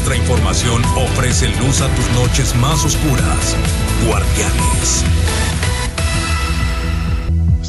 Nuestra información ofrece luz a tus noches más oscuras. Guardianes.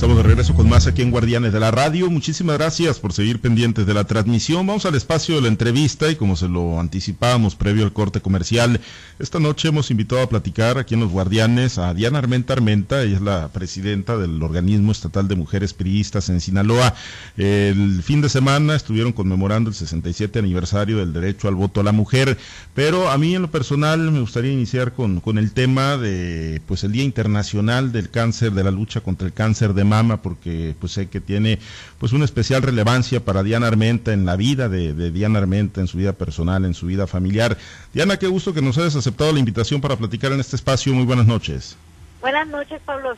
Estamos de regreso con más aquí en Guardianes de la Radio. Muchísimas gracias por seguir pendientes de la transmisión. Vamos al espacio de la entrevista y como se lo anticipábamos previo al corte comercial, esta noche hemos invitado a platicar aquí en Los Guardianes a Diana Armenta Armenta. Ella es la presidenta del Organismo Estatal de Mujeres Priistas en Sinaloa. El fin de semana estuvieron conmemorando el 67 aniversario del derecho al voto a la mujer, pero a mí en lo personal me gustaría iniciar con, con el tema de pues el Día Internacional del Cáncer, de la lucha contra el cáncer de mama porque pues sé que tiene pues una especial relevancia para Diana Armenta en la vida de, Diana Armenta, en su vida personal, en su vida familiar. Diana, qué gusto que nos hayas aceptado la invitación para platicar en este espacio. Muy buenas noches. Buenas noches, Pablo,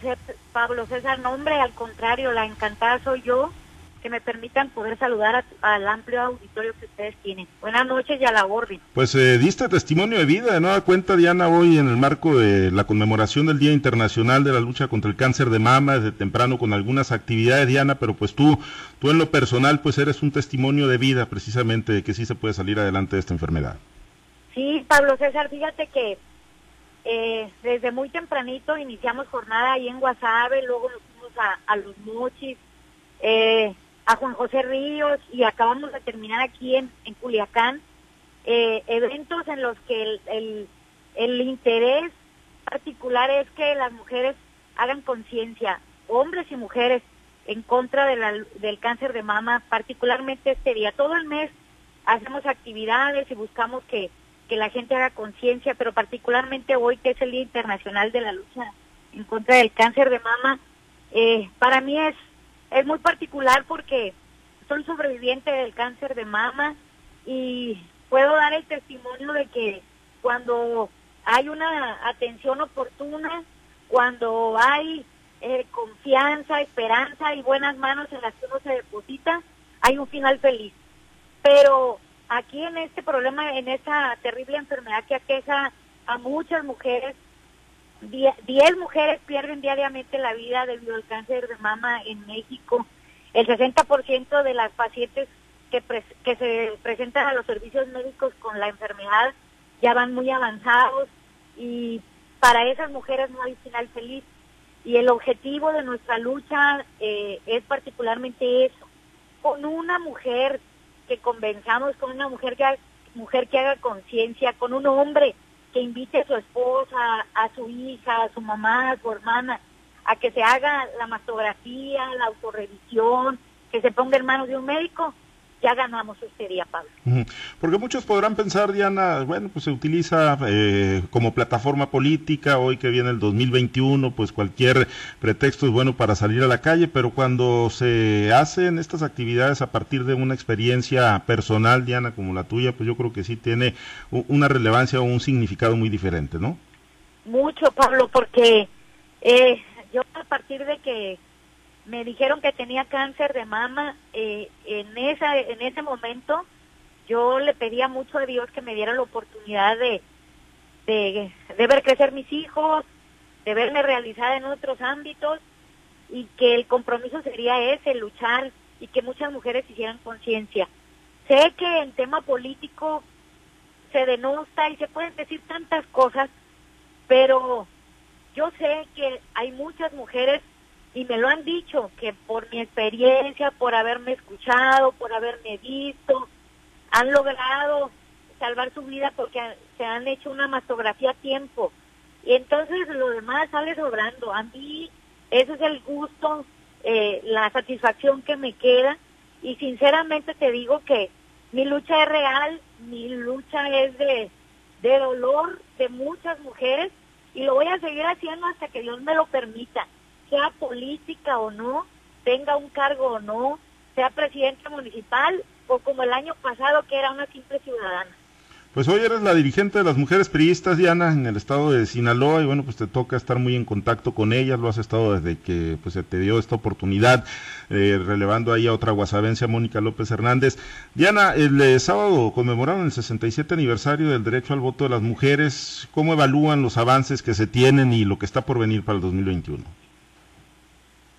Pablo César. Nombre, al contrario, la encantada soy yo que me permitan poder saludar al amplio auditorio que ustedes tienen. Buenas noches y a la orden. Pues eh, diste testimonio de vida, de nueva cuenta, Diana, hoy en el marco de la conmemoración del Día Internacional de la Lucha contra el Cáncer de Mama, desde temprano con algunas actividades, Diana, pero pues tú, tú en lo personal, pues eres un testimonio de vida, precisamente, de que sí se puede salir adelante de esta enfermedad. Sí, Pablo César, fíjate que eh, desde muy tempranito iniciamos jornada ahí en Guasave, luego nos fuimos a, a Los Mochis, eh, a Juan José Ríos y acabamos de terminar aquí en, en Culiacán eh, eventos en los que el, el, el, interés particular es que las mujeres hagan conciencia, hombres y mujeres, en contra del cáncer de mama, particularmente este día. Todo el mes hacemos actividades y buscamos que, que la gente haga conciencia, pero particularmente hoy que es el Día Internacional de la Lucha en contra del cáncer de mama, eh, para mí es es muy particular porque soy sobreviviente del cáncer de mama y puedo dar el testimonio de que cuando hay una atención oportuna, cuando hay eh, confianza, esperanza y buenas manos en las que uno se deposita, hay un final feliz. Pero aquí en este problema, en esta terrible enfermedad que aqueja a muchas mujeres, 10 mujeres pierden diariamente la vida debido al cáncer de mama en México. El 60% de las pacientes que, se presentan a los servicios médicos con la enfermedad ya van muy avanzados y para esas mujeres no hay final feliz. Y el objetivo de nuestra lucha eh, es particularmente eso, con una mujer que convenzamos, con una mujer que, mujer que haga conciencia, con un hombre que invite a su esposa, a su hija, a su mamá, a su hermana, a que se haga la mastografía, la autorrevisión, que se ponga en manos de un médico ya ganamos este día, Pablo. Porque muchos podrán pensar, Diana, bueno, pues se utiliza eh, como plataforma política, hoy que viene el 2021, pues cualquier pretexto es bueno para salir a la calle, pero cuando se hacen estas actividades a partir de una experiencia personal, Diana, como la tuya, pues yo creo que sí tiene una relevancia o un significado muy diferente, ¿no? Mucho, Pablo, porque eh, yo a partir de que me dijeron que tenía cáncer de mama. Eh, en, esa, en ese momento yo le pedía mucho a Dios que me diera la oportunidad de, de, de ver crecer mis hijos, de verme realizada en otros ámbitos y que el compromiso sería ese, luchar y que muchas mujeres hicieran conciencia. Sé que en tema político se denosta y se pueden decir tantas cosas, pero yo sé que hay muchas mujeres y me lo han dicho, que por mi experiencia, por haberme escuchado, por haberme visto, han logrado salvar su vida porque se han hecho una mastografía a tiempo. Y entonces lo demás sale sobrando. A mí ese es el gusto, eh, la satisfacción que me queda. Y sinceramente te digo que mi lucha es real, mi lucha es de, de dolor de muchas mujeres y lo voy a seguir haciendo hasta que Dios me lo permita sea política o no, tenga un cargo o no, sea presidente municipal o como el año pasado que era una simple ciudadana. Pues hoy eres la dirigente de las mujeres priistas, Diana, en el estado de Sinaloa, y bueno, pues te toca estar muy en contacto con ellas, lo has estado desde que pues se te dio esta oportunidad, eh, relevando ahí a otra guasavencia, Mónica López Hernández. Diana, el eh, sábado conmemoraron el 67 aniversario del derecho al voto de las mujeres, ¿cómo evalúan los avances que se tienen y lo que está por venir para el 2021?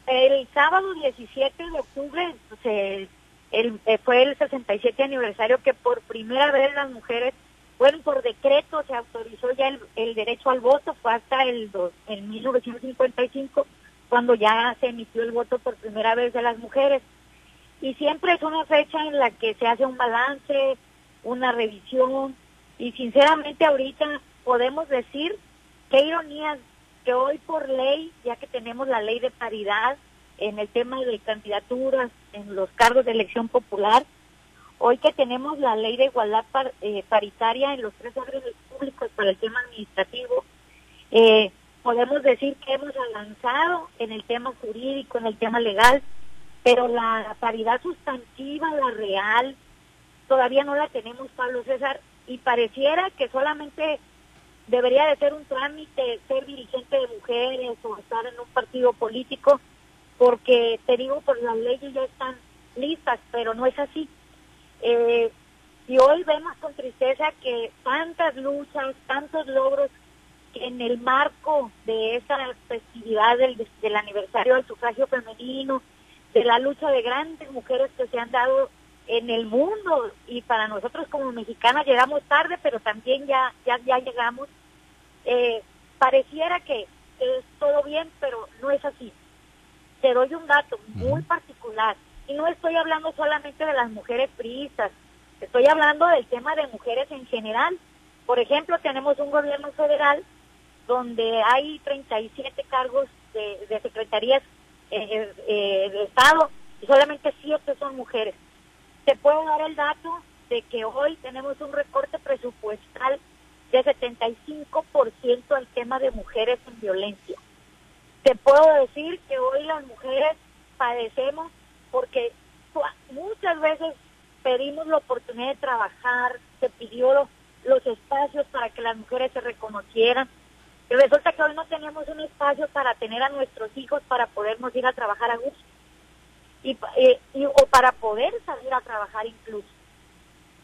El sábado 17 de octubre se, el, eh, fue el 67 aniversario que por primera vez las mujeres bueno, por decreto se autorizó ya el, derecho al voto, fue hasta el, el 1955 cuando ya se emitió el voto por primera vez de las mujeres. Y siempre es una fecha en la que se hace un balance, una revisión, y sinceramente ahorita podemos decir qué ironías que hoy por ley, ya que tenemos la ley de paridad en el tema de candidaturas, en los cargos de elección popular, hoy que tenemos la ley de igualdad eh, paritaria en los tres órdenes públicos para el tema administrativo, eh, podemos decir que hemos avanzado en el tema jurídico, en el tema legal, pero la paridad sustantiva, la real, todavía no la tenemos, Pablo César, y pareciera que solamente debería de ser un trámite ser dirigente de mujeres o estar en un partido político, porque te digo, pues las leyes ya están listas, pero no es así. Eh, y hoy vemos con tristeza que tantas luchas, tantos logros que en el marco de esa festividad del, del aniversario del sufragio femenino, de la lucha de grandes mujeres que se han dado en el mundo y para nosotros como mexicanas llegamos tarde, pero también ya ya, ya llegamos. Eh, pareciera que es todo bien, pero no es así. Te doy un dato muy particular y no estoy hablando solamente de las mujeres priistas, estoy hablando del tema de mujeres en general. Por ejemplo, tenemos un gobierno federal donde hay 37 cargos de, de secretarías eh, eh, de Estado y solamente 7 son mujeres. Te puedo dar el dato de que hoy tenemos un recorte presupuestal de 75% al tema de mujeres en violencia. Te puedo decir que hoy las mujeres padecemos porque muchas veces pedimos la oportunidad de trabajar, se pidió los, espacios para que las mujeres se reconocieran. Y resulta que hoy no tenemos un espacio para tener a nuestros hijos para podernos ir a trabajar a gusto. Y, eh, o para poder salir a trabajar incluso.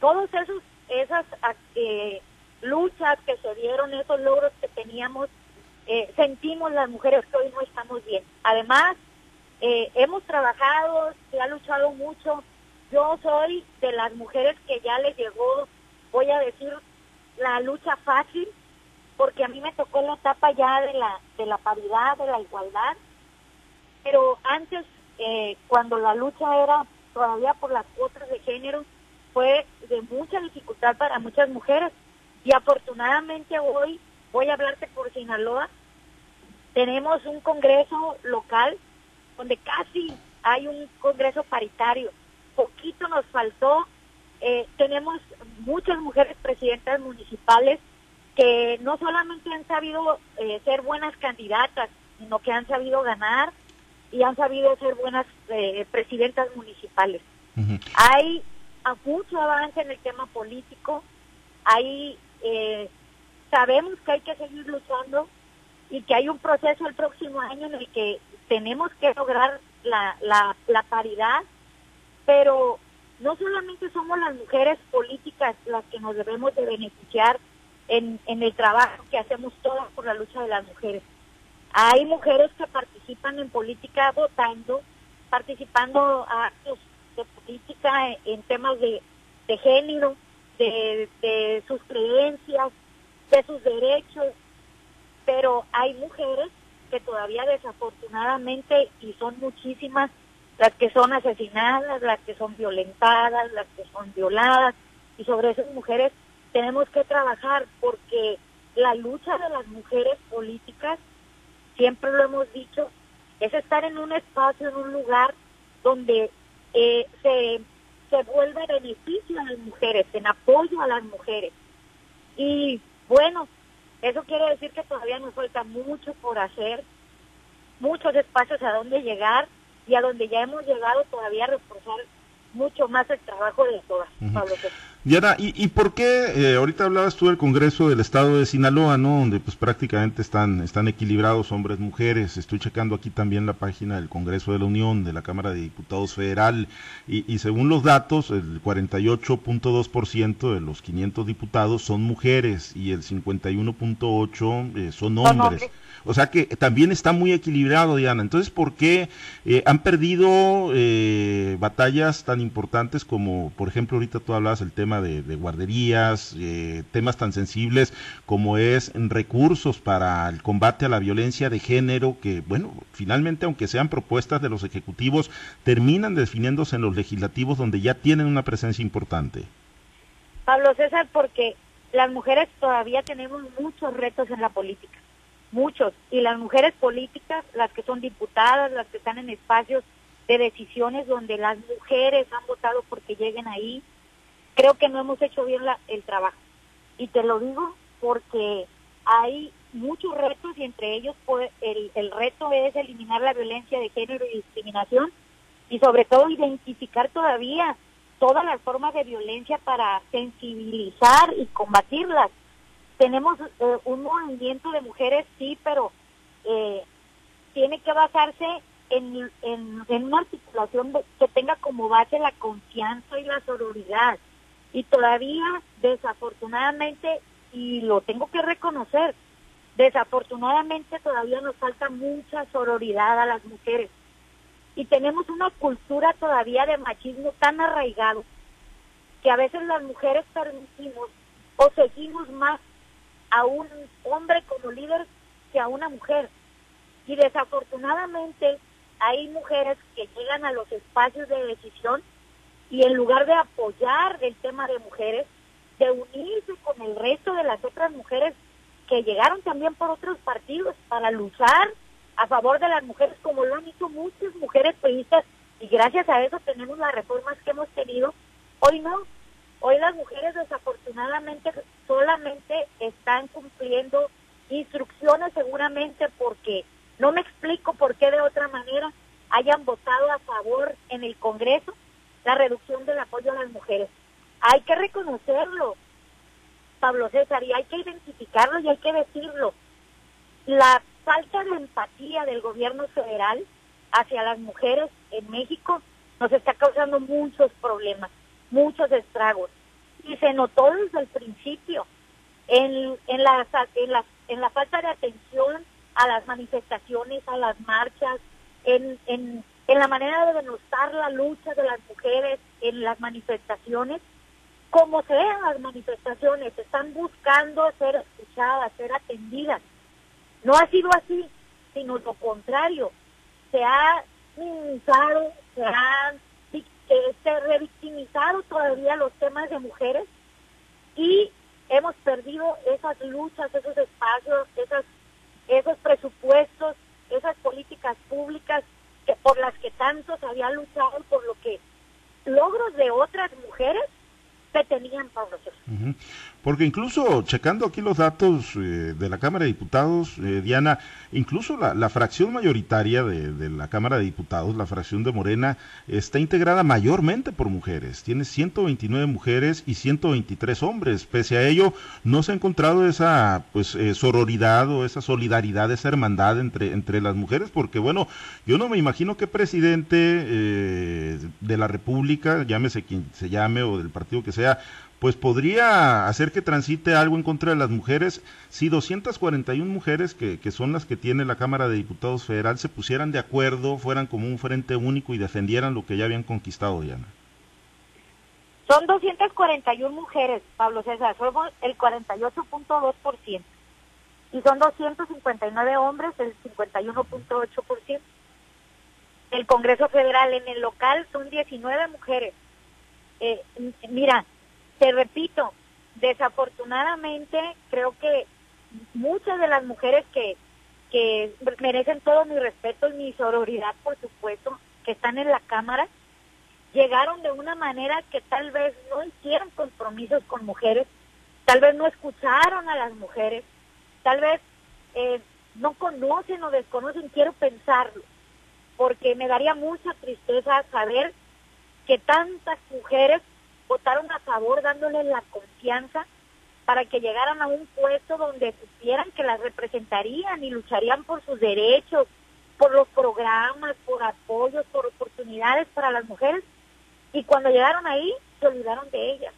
Todos esos esas eh, luchas que se dieron, esos logros que teníamos, eh, sentimos las mujeres que hoy no estamos bien. Además, eh, hemos trabajado, se ha luchado mucho. Yo soy de las mujeres que ya les llegó, voy a decir, la lucha fácil, porque a mí me tocó la etapa ya de la, de la paridad, de la igualdad. Pero antes, eh, cuando la lucha era todavía por las cuotas de género, fue de mucha dificultad para muchas mujeres. Y afortunadamente hoy, voy a hablarte por Sinaloa, tenemos un congreso local donde casi hay un congreso paritario. Poquito nos faltó. Eh, tenemos muchas mujeres presidentas municipales que no solamente han sabido eh, ser buenas candidatas, sino que han sabido ganar y han sabido ser buenas eh, presidentas municipales. Hay mucho avance en el tema político, hay sabemos que hay que seguir luchando y que hay un proceso el próximo año en el que tenemos que lograr la, la, paridad, pero no solamente somos las mujeres políticas las que nos debemos de beneficiar en, en el trabajo que hacemos todas por la lucha de las mujeres. Hay mujeres que participan en política votando, participando a actos de política en, temas de, de género, de, de sus creencias, de sus derechos, pero hay mujeres que todavía desafortunadamente, y son muchísimas, las que son asesinadas, las que son violentadas, las que son violadas, y sobre esas mujeres tenemos que trabajar porque la lucha de las mujeres políticas, siempre lo hemos dicho, es estar en un espacio, en un lugar donde eh, se, se vuelve beneficio a las mujeres, en apoyo a las mujeres. Y bueno, eso quiere decir que todavía nos falta mucho por hacer, muchos espacios a donde llegar y a donde ya hemos llegado todavía reforzar mucho más el trabajo de todas, Pablo. Diana, ¿y, ¿y por qué? Eh, ahorita hablabas tú del Congreso del Estado de Sinaloa, ¿no? Donde pues prácticamente están, están equilibrados hombres, mujeres. Estoy checando aquí también la página del Congreso de la Unión, de la Cámara de Diputados Federal, y, y según los datos, el 48.2% de los 500 diputados son mujeres y el 51.8% eh, son hombres. O sea que también está muy equilibrado, Diana. Entonces, ¿por qué eh, han perdido eh, batallas tan importantes como, por ejemplo, ahorita tú hablabas el tema tema de, guarderías, eh, temas tan sensibles como es recursos para el combate a la violencia de género, que, bueno, finalmente, aunque sean propuestas de los ejecutivos, terminan definiéndose en los legislativos donde ya tienen una presencia importante. Pablo César, porque las mujeres todavía tenemos muchos retos en la política, muchos, y las mujeres políticas, las que son diputadas, las que están en espacios de decisiones donde las mujeres han votado porque lleguen ahí, creo que no hemos hecho bien el trabajo. Y te lo digo porque hay muchos retos y entre ellos pues, el, el reto es eliminar la violencia de género y discriminación y sobre todo identificar todavía todas las formas de violencia para sensibilizar y combatirlas. Tenemos eh, un movimiento de mujeres, sí, pero eh, tiene que basarse en, en, una articulación que tenga como base la confianza y la sororidad. Y todavía, desafortunadamente, y lo tengo que reconocer, desafortunadamente todavía nos falta mucha sororidad a las mujeres. Y tenemos una cultura todavía de machismo tan arraigado que a veces las mujeres permitimos o seguimos más a un hombre como líder que a una mujer. Y desafortunadamente hay mujeres que llegan a los espacios de decisión y en lugar de apoyar el tema de mujeres, de unirse con el resto de las otras mujeres que llegaron también por otros partidos para luchar a favor de las mujeres, como lo han hecho muchas mujeres periodistas, y gracias a eso tenemos las reformas que hemos tenido. Hoy no, hoy las mujeres desafortunadamente solamente están cumpliendo instrucciones seguramente porque no me explico por qué de otra manera hayan votado a favor en el Congreso la reducción del apoyo a las mujeres. Hay que reconocerlo, Pablo César, y hay que identificarlo y hay que decirlo. La falta de empatía del gobierno federal hacia las mujeres en México nos está causando muchos problemas, muchos estragos. Y se notó desde el principio en, en, la, en, la, en la falta de atención a las manifestaciones, a las marchas, en, en, en la manera de denostar la lucha de las mujeres en las manifestaciones, como sean las manifestaciones, están buscando ser escuchadas, ser atendidas. No ha sido así, sino lo contrario. Se ha minimizado, se ha este, revictimizado todavía los temas de mujeres y hemos perdido esas luchas, esos espacios, esos presupuestos, esas políticas públicas que por las que tanto se había luchado, por lo que logros de otras mujeres se tenían, porque incluso, checando aquí los datos eh, de la Cámara de Diputados, eh, Diana, incluso la, fracción mayoritaria de, la Cámara de Diputados, la fracción de Morena, está integrada mayormente por mujeres. Tiene 129 mujeres y 123 hombres. Pese a ello, no se ha encontrado esa pues eh, sororidad o esa solidaridad, esa hermandad entre, entre las mujeres, porque bueno, yo no me imagino qué presidente de la República, llámese quien se llame o del partido que sea, pues podría hacer que transite algo en contra de las mujeres si 241 mujeres, que, que, son las que tiene la Cámara de Diputados Federal, se pusieran de acuerdo, fueran como un frente único y defendieran lo que ya habían conquistado, Diana. Son 241 mujeres, Pablo César, somos el 48.2%. Y son 259 hombres, el 51.8%. El Congreso Federal en el local son 19 mujeres. Eh, mira, te repito, desafortunadamente creo que muchas de las mujeres que, merecen todo mi respeto y mi sororidad, por supuesto, que están en la Cámara, llegaron de una manera que tal vez no hicieron compromisos con mujeres, tal vez no escucharon a las mujeres, tal vez eh, no conocen o desconocen, quiero pensarlo, porque me daría mucha tristeza saber que tantas mujeres votaron a favor dándoles la confianza para que llegaran a un puesto donde supieran que las representarían y lucharían por sus derechos, por los programas, por apoyos, por oportunidades para las mujeres. Y cuando llegaron ahí, se olvidaron de ellas.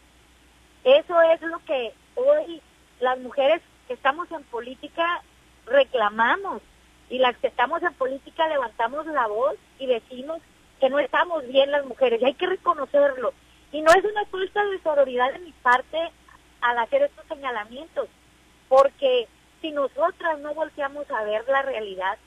Eso es lo que hoy las mujeres que estamos en política reclamamos. Y las que estamos en política levantamos la voz y decimos que no estamos bien las mujeres. Y hay que reconocerlo Y no es una falta de sororidad de mi parte al hacer estos señalamientos, porque si nosotras no volteamos a ver la realidad,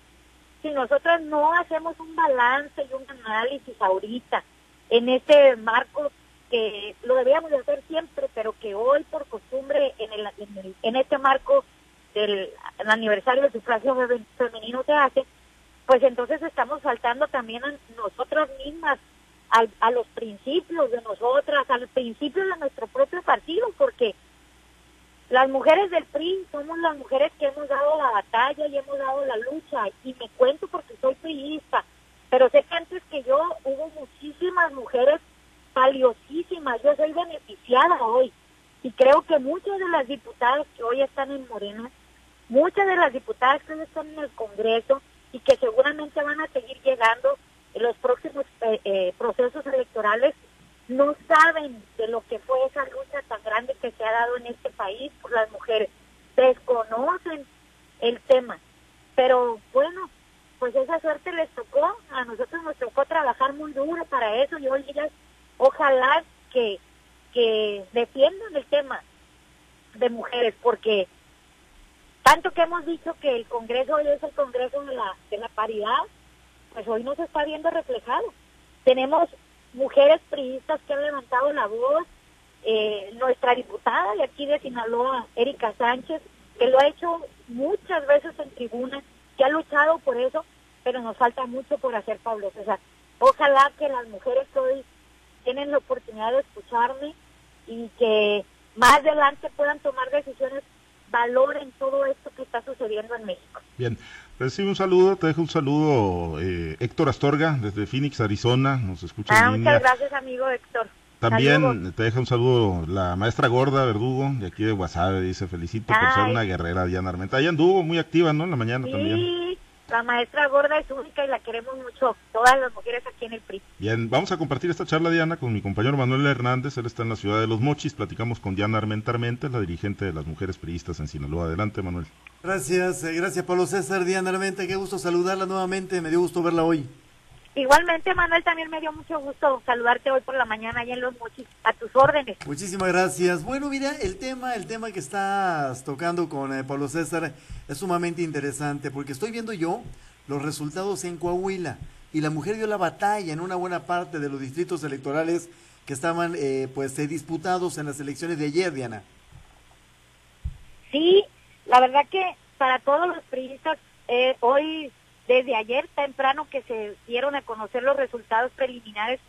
si nosotras no hacemos un balance y un análisis ahorita en este marco que lo debíamos de hacer siempre, pero que hoy por costumbre en, el, en, este marco del aniversario del sufragio femenino se hace, pues entonces estamos faltando también a nosotras mismas, a, los principios de nosotras, al principio de nuestro propio partido, porque las mujeres del PRI somos las mujeres que hemos dado la batalla y hemos dado la lucha, y me cuento porque soy priista, pero sé que antes que yo hubo muchísimas mujeres valiosísimas, yo soy beneficiada hoy, y creo que muchas de las diputadas que hoy están en Morena, muchas de las diputadas que hoy están en el Congreso, y que seguramente van a seguir llegando en los próximos eh, eh, procesos electorales, no saben de lo que fue esa lucha tan grande que se ha dado en este país por las mujeres. Desconocen el tema. Pero bueno, pues esa suerte les tocó. A nosotros nos tocó trabajar muy duro para eso y hoy ellas, ojalá que, que defiendan el tema de mujeres, porque tanto que hemos dicho que el Congreso hoy es el Congreso de la, de la paridad, pues hoy no se está viendo reflejado. Tenemos mujeres priistas que han levantado la voz, eh, nuestra diputada de aquí de Sinaloa, Erika Sánchez, que lo ha hecho muchas veces en tribuna, que ha luchado por eso, pero nos falta mucho por hacer, Pablo César. Ojalá que las mujeres que hoy tienen la oportunidad de escucharme y que más adelante puedan tomar decisiones valoren todo esto que está sucediendo en México. Bien, recibe un saludo, te dejo un saludo eh, Héctor Astorga desde Phoenix, Arizona, nos escucha ah, Muchas gracias amigo Héctor. También te deja un saludo la maestra gorda Verdugo, de aquí de Guasave, dice, felicito por ser una guerrera Diana Armenta. Ella anduvo muy activa, ¿no? En la mañana también. Sí, la maestra gorda es única y la queremos mucho, todas las mujeres aquí en el PRI. Bien, vamos a compartir esta charla, Diana, con mi compañero Manuel Hernández. Él está en la ciudad de Los Mochis. Platicamos con Diana Armenta Armenta, la dirigente de las mujeres priistas en Sinaloa. Adelante, Manuel. Gracias, eh, gracias Pablo César. Diana Armenta, qué gusto saludarla nuevamente. Me dio gusto verla hoy. Igualmente, Manuel, también me dio mucho gusto saludarte hoy por la mañana allá en Los Mochis, a tus órdenes. Muchísimas gracias. Bueno, mira, el tema, el tema que estás tocando con eh, Pablo César es sumamente interesante porque estoy viendo yo los resultados en Coahuila y la mujer dio la batalla en una buena parte de los distritos electorales que estaban eh, pues eh, disputados en las elecciones de ayer, Diana. Sí, la verdad que para todos los periodistas eh, hoy desde ayer temprano que se dieron a conocer los resultados preliminares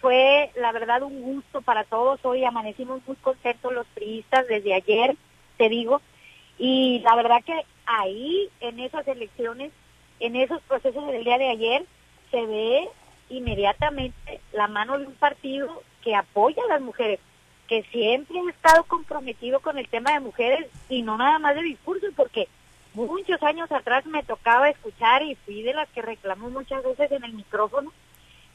fue la verdad un gusto para todos. Hoy amanecimos muy contentos los priistas desde ayer, te digo, y la verdad que ahí en esas elecciones en esos procesos del día de ayer se ve inmediatamente la mano de un partido que apoya a las mujeres, que siempre ha estado comprometido con el tema de mujeres y no nada más de discurso, porque muchos años atrás me tocaba escuchar y fui de las que reclamó muchas veces en el micrófono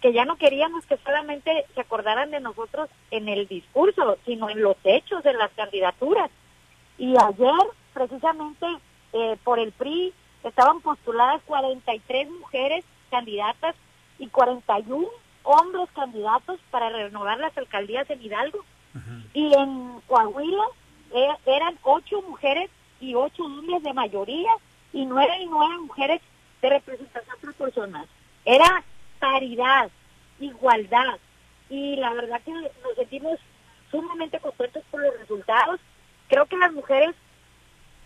que ya no queríamos que solamente se acordaran de nosotros en el discurso, sino en los hechos, de las candidaturas. Y ayer, precisamente, eh, por el PRI, estaban postuladas 43 mujeres candidatas y 41 hombres candidatos para renovar las alcaldías en Hidalgo. Y en Coahuila eh, eran ocho mujeres y ocho hombres de mayoría y nueve y nueve mujeres de representación proporcional. Era paridad, igualdad. Y la verdad que nos sentimos sumamente contentos por los resultados. Creo que las mujeres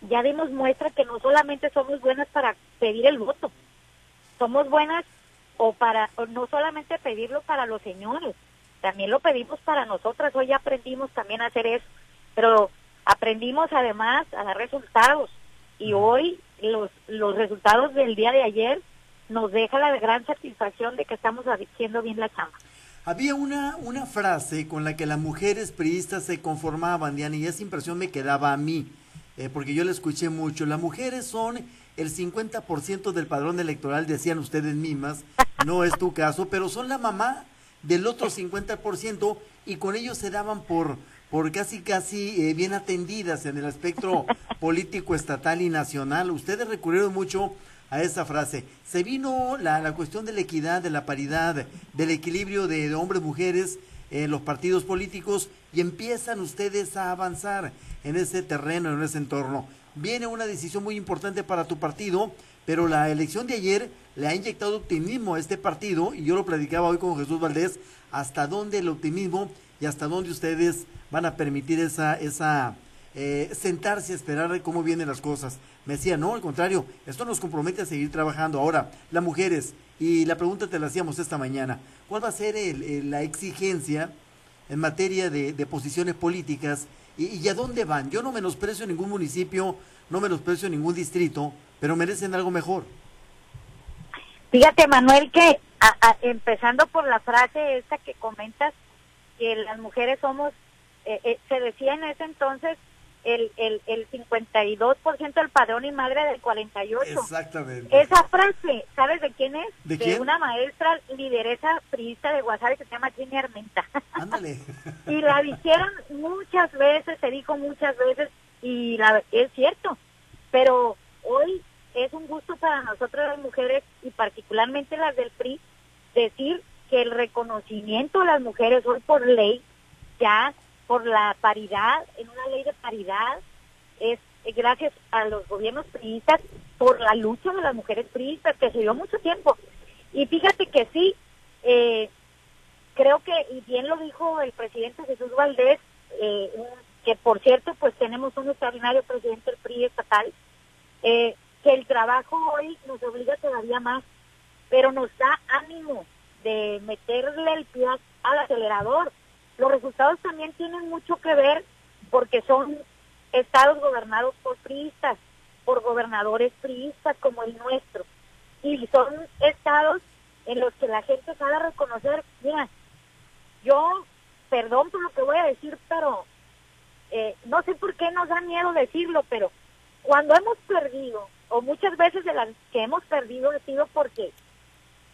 ya dimos muestra que no solamente somos buenas para pedir el voto, somos buenas o para no solamente pedirlo para los señores, también lo pedimos para nosotras. Hoy aprendimos también a hacer eso, pero aprendimos además a dar resultados y hoy los los resultados del día de ayer nos deja la gran satisfacción de que estamos haciendo bien la chamba. Había una, una frase con la que las mujeres priistas se conformaban, Diana, y esa impresión me quedaba a mí. Eh, porque yo le escuché mucho, las mujeres son el 50% del padrón electoral, decían ustedes mismas, no es tu caso, pero son la mamá del otro 50% y con ellos se daban por, por casi casi eh, bien atendidas en el espectro político estatal y nacional. Ustedes recurrieron mucho a esa frase. Se vino la, la cuestión de la equidad, de la paridad, del equilibrio de, hombres y mujeres en los partidos políticos y empiezan ustedes a avanzar en ese terreno, en ese entorno. Viene una decisión muy importante para tu partido, pero la elección de ayer le ha inyectado optimismo a este partido y yo lo predicaba hoy con Jesús Valdés, hasta dónde el optimismo y hasta dónde ustedes van a permitir esa, esa eh, sentarse a esperar cómo vienen las cosas. Me decía, no, al contrario, esto nos compromete a seguir trabajando. Ahora, las mujeres, y la pregunta te la hacíamos esta mañana, ¿cuál va a ser la exigencia en materia de, posiciones políticas y, a dónde van? Yo no menosprecio ningún municipio, no menosprecio ningún distrito, pero merecen algo mejor. Fíjate, Manuel, que empezando por la frase esta que comentas, que las mujeres somos, eh, eh, se decía en ese entonces, el, el, el 52% del padrón y madre del 48%. Exactamente. Esa frase, ¿sabes de quién es? ¿De, una maestra lideresa priista de Guasave que se llama Jenny Armenta. Ándale. y la dijeron muchas veces, se dijo muchas veces, y la, es cierto. Pero hoy es un gusto para nosotros las mujeres y particularmente las del PRI decir que el reconocimiento a las mujeres hoy por ley ya por la paridad, en una ley de paridad, es gracias a los gobiernos priistas por la lucha de las mujeres priistas que se dio mucho tiempo. Y fíjate que sí, eh, creo que, y bien lo dijo el presidente Jesús Valdés, eh, que por cierto, pues tenemos un extraordinario presidente del PRI estatal, eh, que el trabajo hoy nos obliga todavía más, pero nos da ánimo de meterle el pie al acelerador los resultados también tienen mucho que ver porque son estados gobernados por priistas, por gobernadores priistas como el nuestro. Y son estados en los que la gente sabe reconocer, mira, yo, perdón por lo que voy a decir, pero eh, no sé por qué nos da miedo decirlo, pero cuando hemos perdido, o muchas veces de las que hemos perdido ha sido porque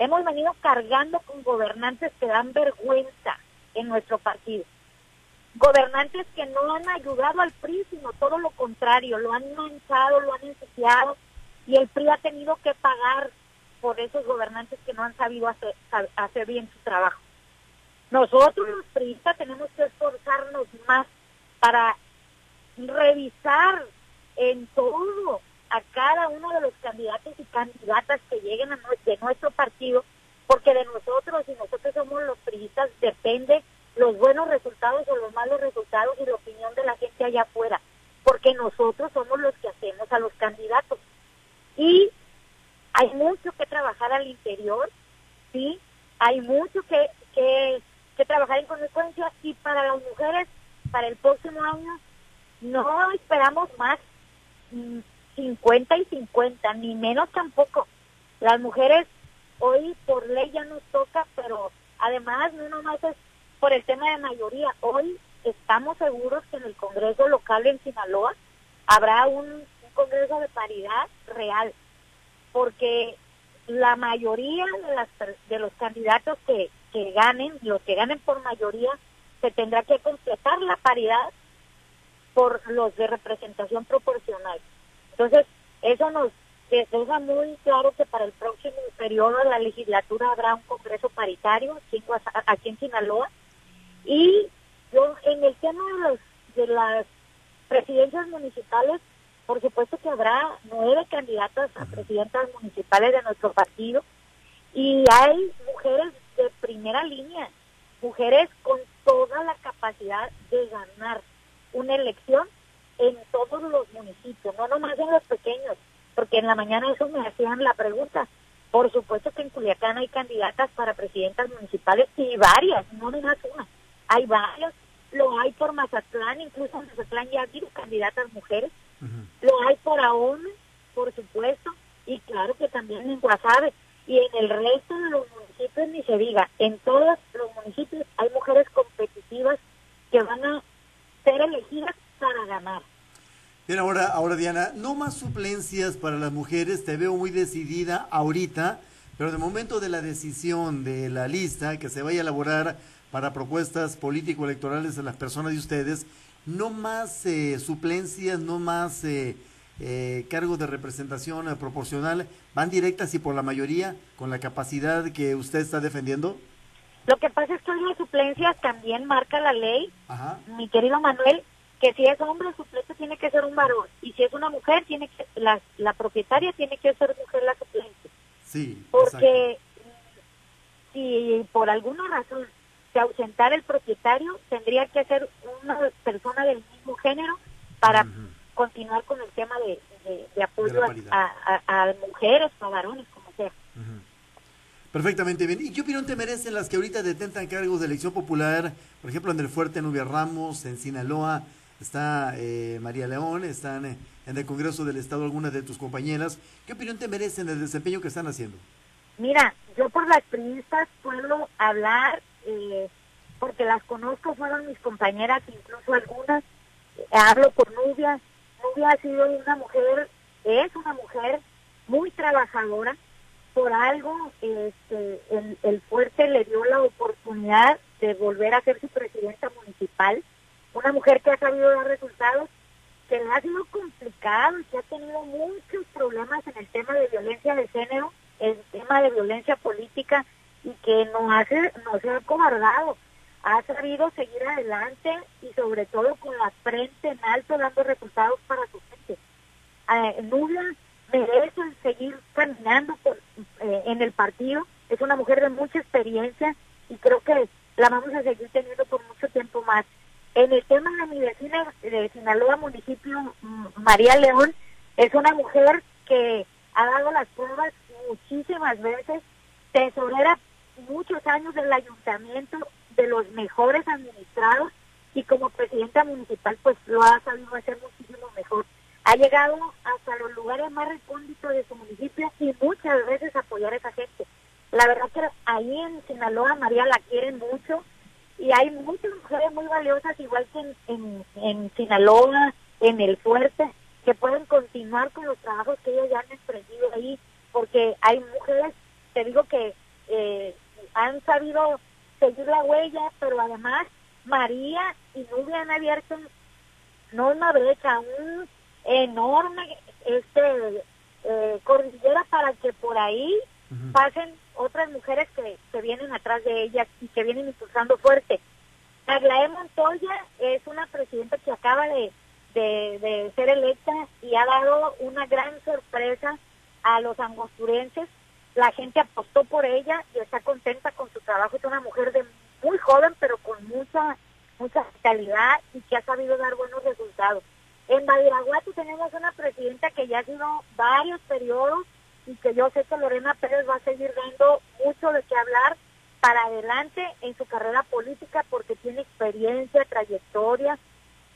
hemos venido cargando con gobernantes que dan vergüenza, en nuestro partido. Gobernantes que no han ayudado al PRI, sino todo lo contrario, lo han manchado, lo han ensuciado y el PRI ha tenido que pagar por esos gobernantes que no han sabido hacer, bien su trabajo. Nosotros los priistas tenemos que esforzarnos más para revisar en todo a cada uno de los candidatos y candidatas que lleguen de nuestro partido porque de nosotros y nosotros somos los priistas depende los buenos resultados o los malos resultados y la opinión de la gente allá afuera, porque nosotros somos los que hacemos a los candidatos. Y hay mucho que trabajar al interior, sí, hay mucho que, que, que trabajar en consecuencia y para las mujeres, para el próximo año, no esperamos más 50 mm, y 50, ni menos tampoco. Las mujeres Hoy por ley ya nos toca, pero además no nomás es por el tema de mayoría. Hoy estamos seguros que en el Congreso local en Sinaloa habrá un, Congreso de paridad real, porque la mayoría de los candidatos que, que ganen, los que ganen por mayoría, se tendrá que completar la paridad por los de representación proporcional. Entonces, eso nos deja muy claro que para el próximo periodo de la legislatura habrá un congreso paritario aquí en, Sinaloa. Y yo en el tema de, los, de las presidencias municipales por supuesto que habrá nueve candidatas a presidentas municipales de nuestro partido. Y hay mujeres de primera línea, mujeres con toda la capacidad de ganar una elección en todos los municipios, no nomás en los pequeños, porque en la mañana eso me hacían la pregunta. Por supuesto que en Culiacán hay candidatas para presidentas municipales y varias, no más una. Hay varias, lo hay por Mazatlán, incluso en Mazatlán ya ha habido candidatas mujeres, lo hay por AON, por supuesto, y claro que también en Guasave, y en el resto de los municipios ni se diga, en todos los municipios hay mujeres competitivas que van a ser elegidas para ganar. Bien, ahora, ahora Diana, no más suplencias para las mujeres, te veo muy decidida ahorita, pero de momento de la decisión de la lista que se vaya a elaborar para propuestas político-electorales de las personas de ustedes, no más eh, suplencias, no más eh, eh, cargos de representación proporcional, van directas y por la mayoría con la capacidad que usted está defendiendo? Lo que pasa es que hoy las suplencias también marca la ley, mi querido Manuel, que si es hombre el suplente tiene que ser un varón y si es una mujer tiene que la, la propietaria tiene que ser mujer la suplente. Sí. Porque si por alguna razón se ausentara el propietario, tendría que ser una persona del mismo género para continuar con el tema de, de, apoyo a, a, mujeres o a varones, como sea. Perfectamente bien. ¿Y qué opinión te merecen las que ahorita detentan cargos de elección popular? Por ejemplo, en el Fuerte Nubia Ramos, en Sinaloa, está eh, María León, están eh, en el Congreso del Estado algunas de tus compañeras. ¿Qué opinión te merecen el desempeño que están haciendo? Mira, yo por las periodistas puedo hablar, eh, porque las conozco, fueron mis compañeras, incluso algunas. hablo por Nubia. Nubia ha sido una mujer, es una mujer muy trabajadora, por algo este, el, el fuerte le dio la oportunidad de volver a ser su presidenta municipal, una mujer que ha sabido dar resultados, que le ha sido complicado y que ha tenido muchos problemas en el tema de violencia de género, el tema de violencia política y que no, hace, no se ha cobardado, ha sabido seguir adelante y sobre todo con la frente en alto dando resultados para su gente. Eh, Nubia merece seguir caminando eh, en el partido. Es una mujer de mucha experiencia y creo que la vamos a seguir teniendo por mucho tiempo más. En el tema de mi vecina de Sinaloa, municipio María León, es una mujer que ha dado las pruebas muchísimas veces, tesorera muchos años del ayuntamiento, de los mejores administrados y como presidenta municipal pues lo ha sabido hacer muchísimo mejor ha llegado hasta los lugares más recónditos de su municipio y muchas veces apoyar a esa gente. La verdad que ahí en Sinaloa María la quieren mucho y hay muchas mujeres muy valiosas, igual que en, en, Sinaloa, en el fuerte, que pueden continuar con los trabajos que ellos ya han emprendido ahí, porque hay mujeres, te digo que eh, han sabido seguir la huella, pero además María y Nubia han abierto no una brecha, un enorme este eh, cordillera para que por ahí pasen otras mujeres que, que vienen atrás de ella y que vienen impulsando fuerte. Aglaé Montoya es una presidenta que acaba de, de, ser electa y ha dado una gran sorpresa a los angosturenses. La gente apostó por ella y está contenta con su trabajo. Es una mujer de muy joven, pero con mucha mucha calidad y que ha sabido dar buenos resultados. En Badiraguato tenemos una presidenta que ya ha sido varios periodos y que yo sé que Lorena Pérez va a seguir dando mucho de qué hablar para adelante en su carrera política porque tiene experiencia, trayectoria.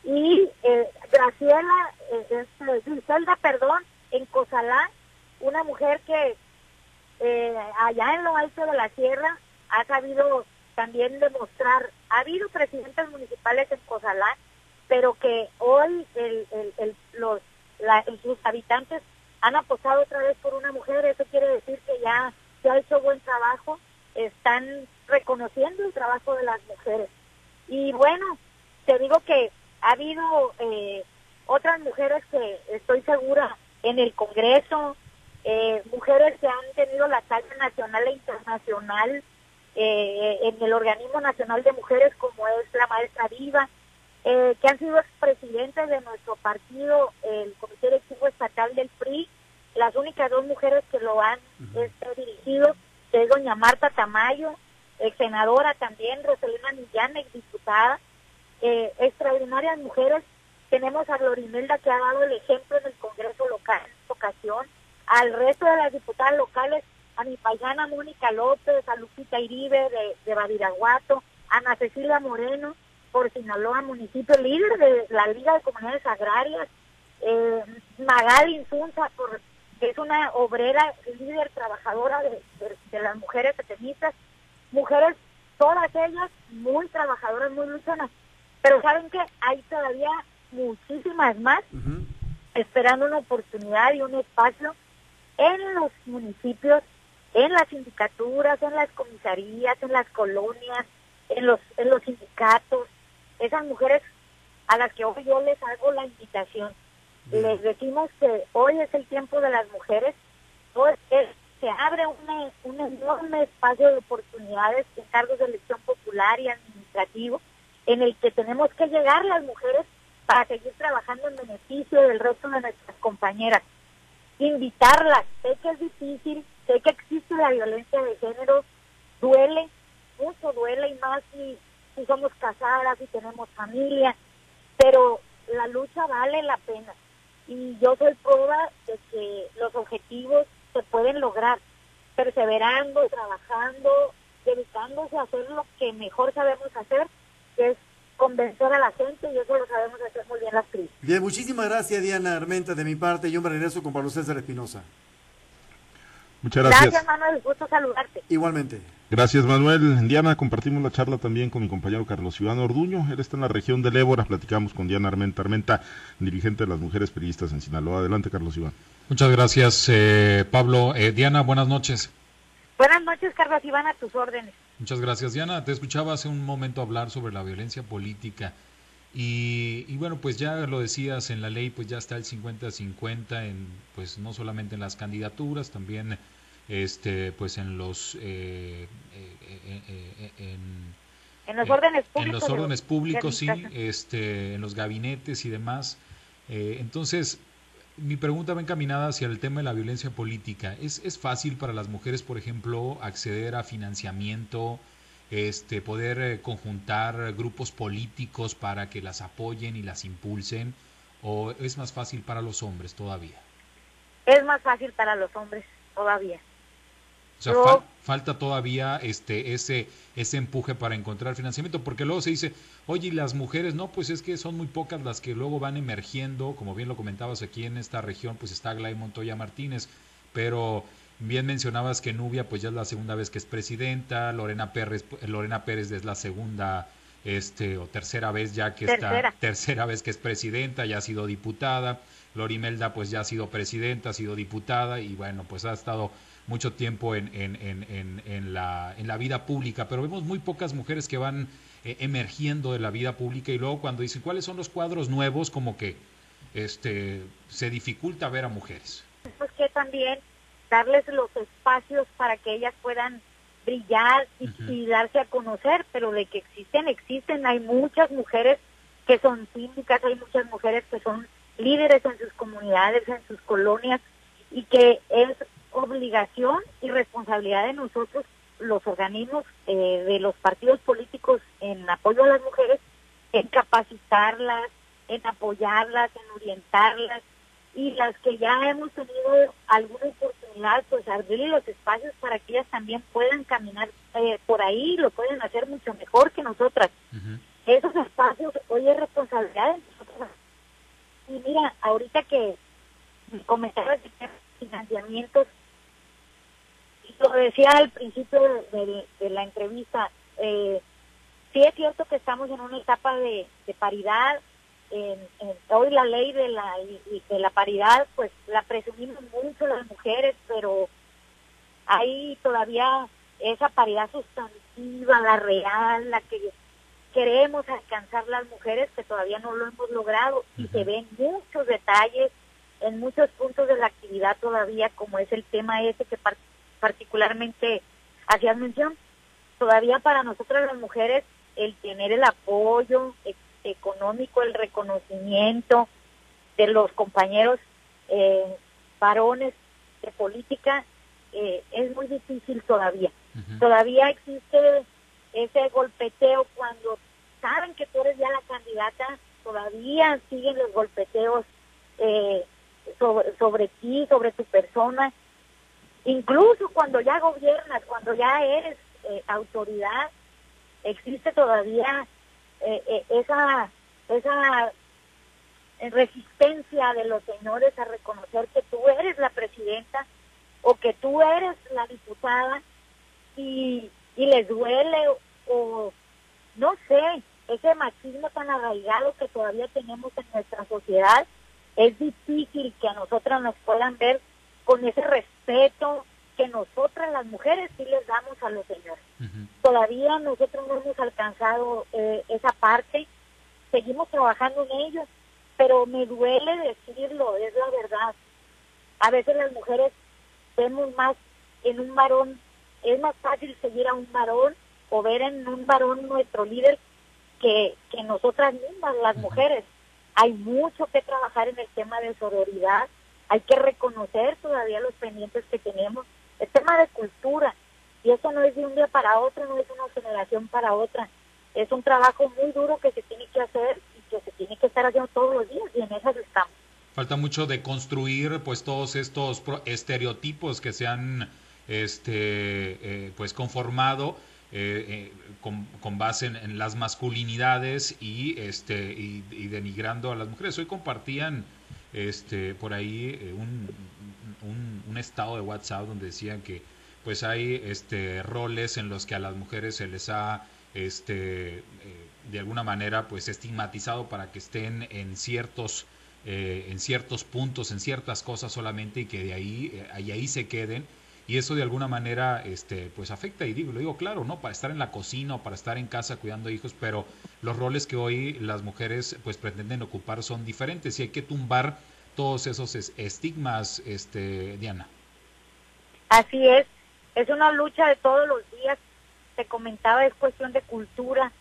Y eh, Graciela, eh, Griselda, perdón, en Cozalá, una mujer que eh, allá en lo alto de la sierra ha sabido también demostrar, ha habido presidentes municipales en Cozalá pero que hoy el, los, sus habitantes han apostado otra vez por una mujer, eso quiere decir que ya se ha hecho buen trabajo, están reconociendo el trabajo de las mujeres. Y bueno, te digo que ha habido eh, otras mujeres que estoy segura en el Congreso, eh, mujeres que han tenido la talla nacional e internacional eh, en el Organismo Nacional de Mujeres como es la maestra Viva, que han sido presidentes de nuestro partido, el Comité Directivo Estatal del PRI, las únicas dos mujeres que lo han este, dirigido, que es doña Marta Tamayo, ex senadora también, Rosalina Millán, ex diputada, eh, extraordinarias mujeres. Tenemos a Glorimelda que ha dado el ejemplo en el Congreso local en esta ocasión, al resto de las diputadas locales, a mi paisana Mónica López, a Lupita Iribe de, de Badiraguato, a Ana Cecilia Moreno, por Sinaloa, municipio líder de la Liga de Comunidades Agrarias, eh, Magali Insunza, por, es una obrera líder trabajadora de, las mujeres petenistas, mujeres, todas ellas muy trabajadoras, muy luchonas, pero saben que hay todavía muchísimas más esperando una oportunidad y un espacio en los municipios, en las sindicaturas, en las comisarías, en las colonias, en los, en los sindicatos, esas mujeres a las que hoy yo les hago la invitación. Les decimos que hoy es el tiempo de las mujeres, se abre un, enorme espacio de oportunidades en cargos de elección popular y administrativo en el que tenemos que llegar las mujeres para seguir trabajando en beneficio del resto de nuestras compañeras. Invitarlas, sé que es difícil, sé que existe la violencia de género, duele, mucho duele y más si, si somos casadas y tenemos familia, pero la lucha vale la pena. Y yo soy prueba de que los objetivos se pueden lograr, perseverando, trabajando, dedicándose a hacer lo que mejor sabemos hacer, que es convencer a la gente y eso lo sabemos hacer muy bien las crisis. Bien, muchísimas gracias Diana Armenta de mi parte. Yo me regreso con Pablo César Espinosa. Muchas gracias. Gracias, Manuel. Gusto saludarte. Igualmente. Gracias, Manuel. Diana, compartimos la charla también con mi compañero Carlos Iván Orduño. Él está en la región de Ébora. Platicamos con Diana Armenta Armenta, dirigente de las mujeres periodistas en Sinaloa. Adelante, Carlos Iván. Muchas gracias, eh, Pablo. Eh, Diana, buenas noches. Buenas noches, Carlos Iván, a tus órdenes. Muchas gracias, Diana. Te escuchaba hace un momento hablar sobre la violencia política. Y, y, bueno, pues ya lo decías, en la ley pues ya está el 50-50, en, pues no solamente en las candidaturas, también este, pues en los... Eh, eh, eh, en, en, los órdenes públicos. En los órdenes públicos, sí, este, en los gabinetes y demás. entonces, mi pregunta va encaminada hacia el tema de la violencia política. ¿Es, es fácil para las mujeres, por ejemplo, acceder a financiamiento, este, poder eh, conjuntar grupos políticos para que las apoyen y las impulsen? ¿O es más fácil para los hombres todavía? Es más fácil para los hombres todavía. O sea, fal falta todavía este ese ese empuje para encontrar financiamiento, porque luego se dice, oye, y las mujeres, no, pues es que son muy pocas las que luego van emergiendo, como bien lo comentabas aquí en esta región, pues está Glay Montoya Martínez, pero bien mencionabas que Nubia, pues ya es la segunda vez que es presidenta, Lorena Pérez, Lorena Pérez es la segunda este o tercera vez ya que tercera. está tercera vez que es presidenta, ya ha sido diputada, Lorimelda pues ya ha sido presidenta, ha sido diputada y bueno, pues ha estado mucho tiempo en, en, en, en, la, en la vida pública, pero vemos muy pocas mujeres que van eh, emergiendo de la vida pública y luego cuando dicen cuáles son los cuadros nuevos, como que este se dificulta ver a mujeres. Es que también darles los espacios para que ellas puedan brillar y, y darse a conocer, pero de que existen, existen, hay muchas mujeres que son síndicas, hay muchas mujeres que son líderes en sus comunidades, en sus colonias, y que es obligación y responsabilidad de nosotros, los organismos eh, de los partidos políticos en apoyo a las mujeres, en capacitarlas, en apoyarlas, en orientarlas, y las que ya hemos tenido alguna oportunidad, pues abrirle los espacios para que ellas también puedan caminar eh, por ahí, lo pueden hacer mucho mejor que nosotras. Esos espacios hoy es responsabilidad de nosotros. Y mira, ahorita que comentabas de financiamientos, lo decía al principio de, de la entrevista, eh, sí es cierto que estamos en una etapa de, de paridad, en, en, hoy la ley de la, de la paridad, pues la presumimos mucho las mujeres, pero hay todavía esa paridad sustantiva, la real, la que queremos alcanzar las mujeres, que todavía no lo hemos logrado, y se ven muchos detalles en muchos puntos de la actividad todavía, como es el tema ese que particularmente hacías mención. Todavía para nosotras las mujeres el tener el apoyo económico, el reconocimiento de los compañeros eh, varones de política eh, es muy difícil todavía. Todavía existe ese golpeteo cuando saben que tú eres ya la candidata, todavía siguen los golpeteos eh, sobre, sobre ti, sobre tu persona. Incluso cuando ya gobiernas, cuando ya eres eh, autoridad, existe todavía eh, eh, esa, esa resistencia de los señores a reconocer que tú eres la presidenta o que tú eres la diputada y, y les duele o no sé, ese machismo tan arraigado que todavía tenemos en nuestra sociedad, es difícil que a nosotras nos puedan ver con ese respeto que nosotras las mujeres sí les damos a los señores. Todavía nosotros no hemos alcanzado eh, esa parte, seguimos trabajando en ello, pero me duele decirlo, es la verdad. A veces las mujeres vemos más en un varón, es más fácil seguir a un varón o ver en un varón nuestro líder que, que nosotras mismas, las mujeres. Hay mucho que trabajar en el tema de sororidad, hay que reconocer todavía los pendientes que tenemos, el tema de cultura, y eso no es de un día para otro, no es una generación para otra, es un trabajo muy duro que se tiene que hacer y que se tiene que estar haciendo todos los días, y en eso estamos. Falta mucho de construir pues todos estos estereotipos que se han este eh, pues conformado eh, eh, con, base en, las masculinidades y este y, denigrando a las mujeres. Hoy compartían este por ahí un, un, estado de WhatsApp donde decían que pues hay este roles en los que a las mujeres se les ha este de alguna manera pues estigmatizado para que estén en ciertos eh, en ciertos puntos, en ciertas cosas solamente y que de ahí, eh, ahí, se queden y eso de alguna manera este pues afecta. Y digo lo digo claro no para estar en la cocina o para estar en casa cuidando hijos pero los roles que hoy las mujeres pues pretenden ocupar son diferentes y hay que tumbar todos esos estigmas este Diana. Así es. Es una lucha de todos los días. Te comentaba es cuestión de cultura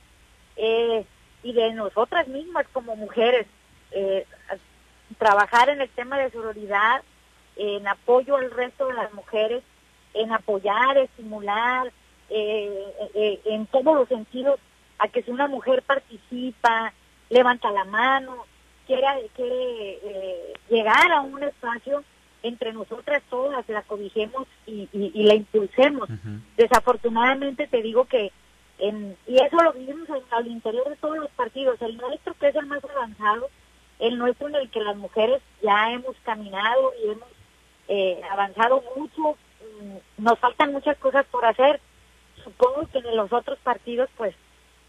eh, y de nosotras mismas como mujeres eh, trabajar en el tema de sororidad, en apoyo al resto de las mujeres, en apoyar, estimular, eh, eh, en todos los sentidos, a que si una mujer participa, levanta la mano, quiere, quiere eh, llegar a un espacio, entre nosotras todas la cobijemos y, la impulsemos. Desafortunadamente te digo que, en, y eso lo vivimos al interior de todos los partidos, el nuestro que es el más avanzado, el nuestro en el que las mujeres ya hemos caminado y hemos eh, avanzado mucho. Nos faltan muchas cosas por hacer. Supongo que en los otros partidos, pues,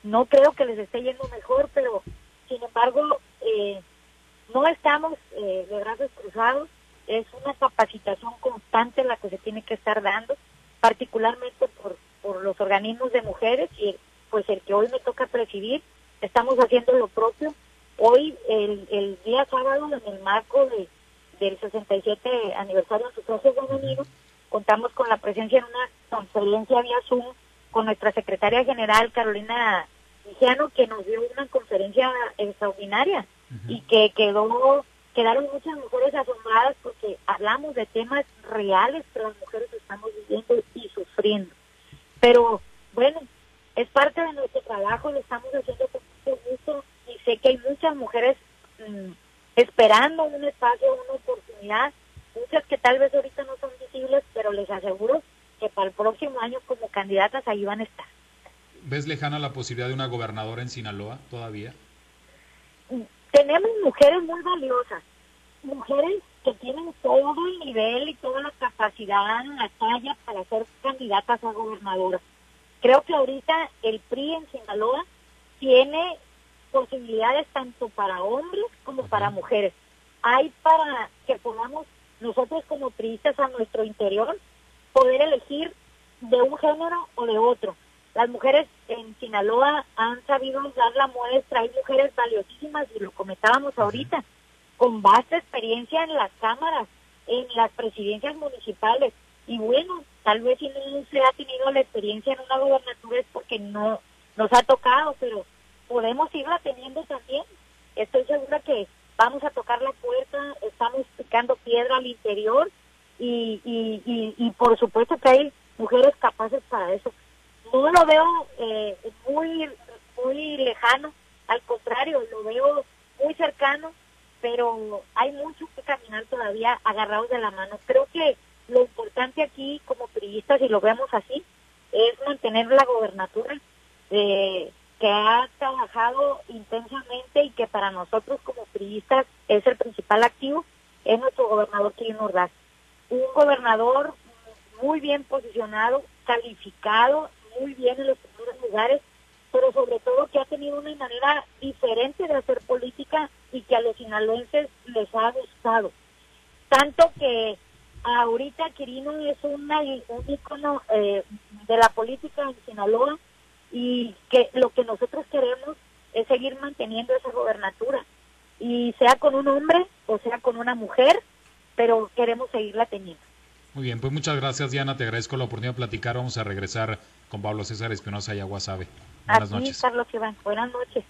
no creo que les esté yendo mejor, pero sin embargo, eh, no estamos eh, de brazos cruzados. Es una capacitación constante la que se tiene que estar dando, particularmente por, por los organismos de mujeres y pues el que hoy me toca presidir. Estamos haciendo lo propio Hoy, el, el día sábado, en el marco de, del 67 aniversario de sufragio femenino, contamos con la presencia en una conferencia vía Zoom con nuestra secretaria general, Carolina Vigiano, que nos dio una conferencia extraordinaria y que quedó quedaron muchas mujeres asombradas porque hablamos de temas reales que las mujeres estamos viviendo y sufriendo. Pero bueno, es parte de nuestro trabajo, lo estamos haciendo con mucho gusto sé que hay muchas mujeres mm, esperando un espacio, una oportunidad, muchas que tal vez ahorita no son visibles, pero les aseguro que para el próximo año como candidatas ahí van a estar. ¿Ves lejana la posibilidad de una gobernadora en Sinaloa todavía? Tenemos mujeres muy valiosas, mujeres que tienen todo el nivel y toda la capacidad en la talla para ser candidatas a gobernadora. Creo que ahorita el PRI en Sinaloa tiene posibilidades tanto para hombres como para mujeres. Hay para que podamos nosotros como turistas a nuestro interior poder elegir de un género o de otro. Las mujeres en Sinaloa han sabido dar la muestra, hay mujeres valiosísimas y lo comentábamos ahorita, con vasta experiencia en las cámaras, en las presidencias municipales. Y bueno, tal vez si no se ha tenido la experiencia en una gobernatura es porque no nos ha tocado, pero podemos irla teniendo también. Estoy segura que vamos a tocar la puerta, estamos picando piedra al interior y, y, y, por supuesto que hay mujeres capaces para eso. No lo veo eh, muy, muy lejano, al contrario, lo veo muy cercano, pero hay mucho que caminar todavía agarrados de la mano. Creo que lo importante aquí como periodistas, y lo vemos así, es mantener la gobernatura. Eh, que ha trabajado intensamente y que para nosotros como periodistas es el principal activo, es nuestro gobernador Quirino Ordaz. Un gobernador muy bien posicionado, calificado, muy bien en los primeros lugares, pero sobre todo que ha tenido una manera diferente de hacer política y que a los sinaloenses les ha gustado. Tanto que ahorita Quirino es una, un ícono eh, de la política en Sinaloa, y que lo que nosotros queremos es seguir manteniendo esa gobernatura y sea con un hombre o sea con una mujer, pero queremos seguirla teniendo. Muy bien, pues muchas gracias Diana, te agradezco la oportunidad de platicar. Vamos a regresar con Pablo César Espinosa y Agua Sabe. Buenas noches. Carlos Iván. Buenas noches.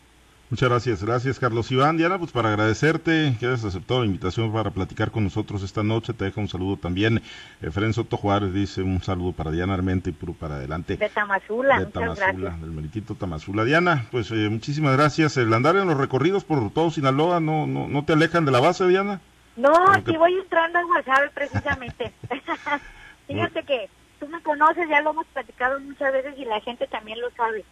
Muchas gracias, gracias Carlos Iván. Diana, pues para agradecerte que hayas aceptado la invitación para platicar con nosotros esta noche. Te dejo un saludo también. Efren Soto Juárez dice un saludo para Diana Armente y puro para adelante. De Tamazula. De Tamazula, del meritito Tamazula. Diana, pues eh, muchísimas gracias. El andar en los recorridos por todo Sinaloa, ¿no, no, no te alejan de la base, Diana? No, aquí voy entrando en WhatsApp precisamente. Fíjate que tú me conoces, ya lo hemos platicado muchas veces y la gente también lo sabe.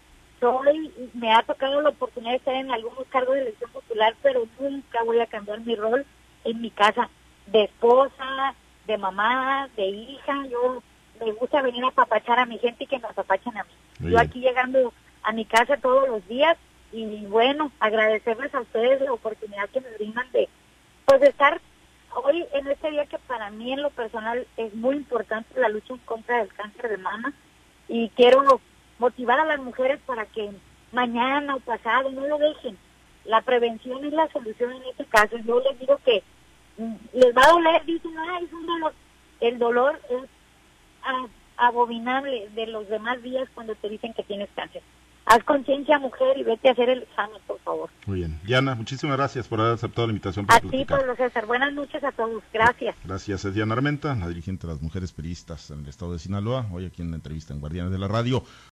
Soy, me ha tocado la oportunidad de estar en algunos cargos de elección popular, pero nunca voy a cambiar mi rol en mi casa de esposa, de mamá, de hija. Yo me gusta venir a apapachar a mi gente y que nos apapachen a mí. Yo aquí llegando a mi casa todos los días y bueno, agradecerles a ustedes la oportunidad que me brindan de pues de estar hoy en este día que para mí en lo personal es muy importante la lucha en contra del cáncer de mama y quiero motivar a las mujeres para que mañana o pasado no lo dejen. La prevención es la solución en este caso. Yo les digo que mm, les va a doler, dicen, ay, es un dolor. El dolor es abominable de los demás días cuando te dicen que tienes cáncer. Haz conciencia, mujer, y vete a hacer el examen, por favor. Muy bien. Diana, muchísimas gracias por haber aceptado la invitación. Para a ti, Pablo César. Buenas noches a todos. Gracias. Gracias. Es Diana Armenta, la dirigente de las mujeres periodistas en el estado de Sinaloa, hoy aquí en la entrevista en Guardianes de la Radio.